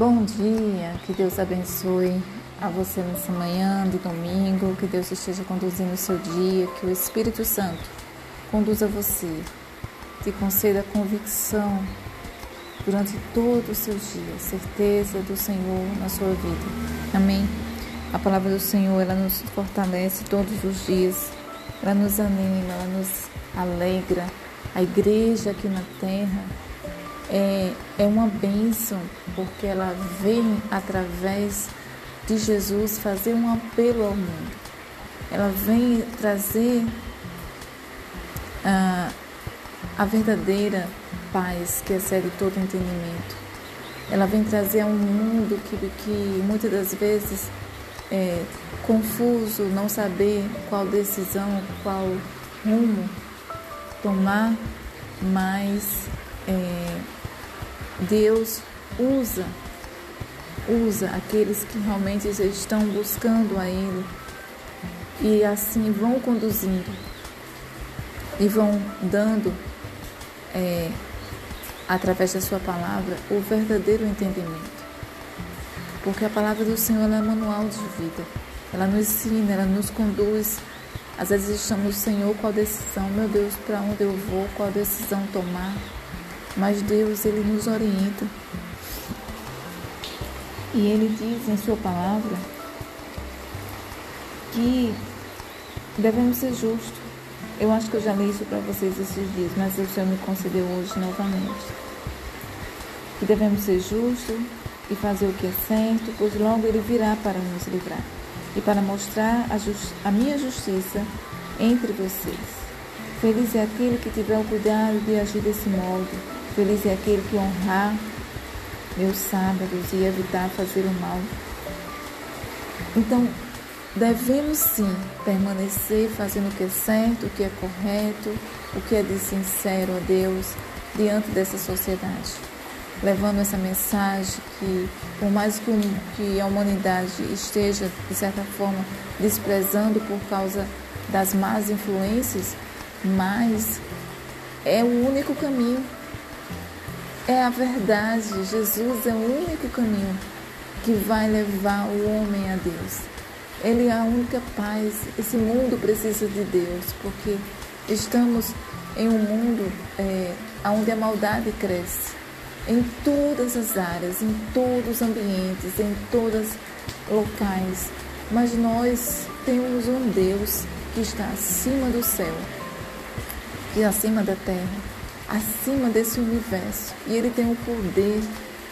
Bom dia, que Deus abençoe a você nessa manhã de domingo, que Deus esteja conduzindo o seu dia, que o Espírito Santo conduza você, te conceda convicção durante todos os seus dias, certeza do Senhor na sua vida. Amém. A palavra do Senhor, ela nos fortalece todos os dias, ela nos anima, ela nos alegra. A igreja aqui na terra é, é uma bênção, porque ela vem através de Jesus fazer um apelo ao mundo. Ela vem trazer a, a verdadeira paz que excede todo entendimento. Ela vem trazer um mundo que, que muitas das vezes é confuso, não saber qual decisão, qual rumo tomar, mas é, Deus usa, usa aqueles que realmente estão buscando a Ele e assim vão conduzindo e vão dando é, através da sua palavra o verdadeiro entendimento. Porque a palavra do Senhor é manual de vida. Ela nos ensina, ela nos conduz. Às vezes estamos, Senhor, qual decisão, meu Deus, para onde eu vou, qual decisão tomar. Mas Deus, Ele nos orienta. E Ele diz em Sua palavra que devemos ser justos. Eu acho que eu já li isso para vocês esses dias, mas o Senhor me concedeu hoje novamente. Que devemos ser justos e fazer o que é certo, pois logo Ele virá para nos livrar e para mostrar a, a minha justiça entre vocês. Feliz é aquele que tiver o cuidado de agir desse modo, Feliz é aquele que honrar meus sábados e evitar fazer o mal. Então, devemos sim permanecer fazendo o que é certo, o que é correto, o que é de sincero a Deus diante dessa sociedade. Levando essa mensagem que, por mais que, a humanidade esteja, de certa forma, desprezando por causa das más influências, mas é o único caminho é a verdade. Jesus é o único caminho que vai levar o homem a Deus. Ele é a única paz. Esse mundo precisa de Deus, porque estamos em um mundo é, onde a maldade cresce. Em todas as áreas, em todos os ambientes, em todos os locais. Mas nós temos um Deus que está acima do céu, que é acima da terra acima desse universo e Ele tem o poder.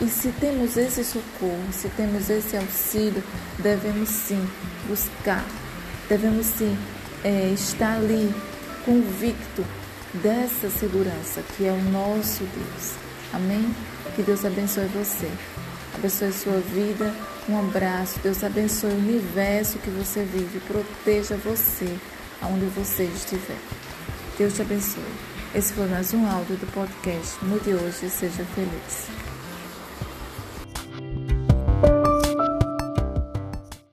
E se temos esse socorro, se temos esse auxílio, devemos sim buscar, devemos sim é, estar ali convicto dessa segurança que é o nosso Deus. Amém? Que Deus abençoe você, abençoe sua vida. Um abraço. Deus abençoe o universo que você vive, proteja você aonde você estiver. Deus te abençoe. Esse foi mais um áudio do podcast Mude Hoje Seja Feliz.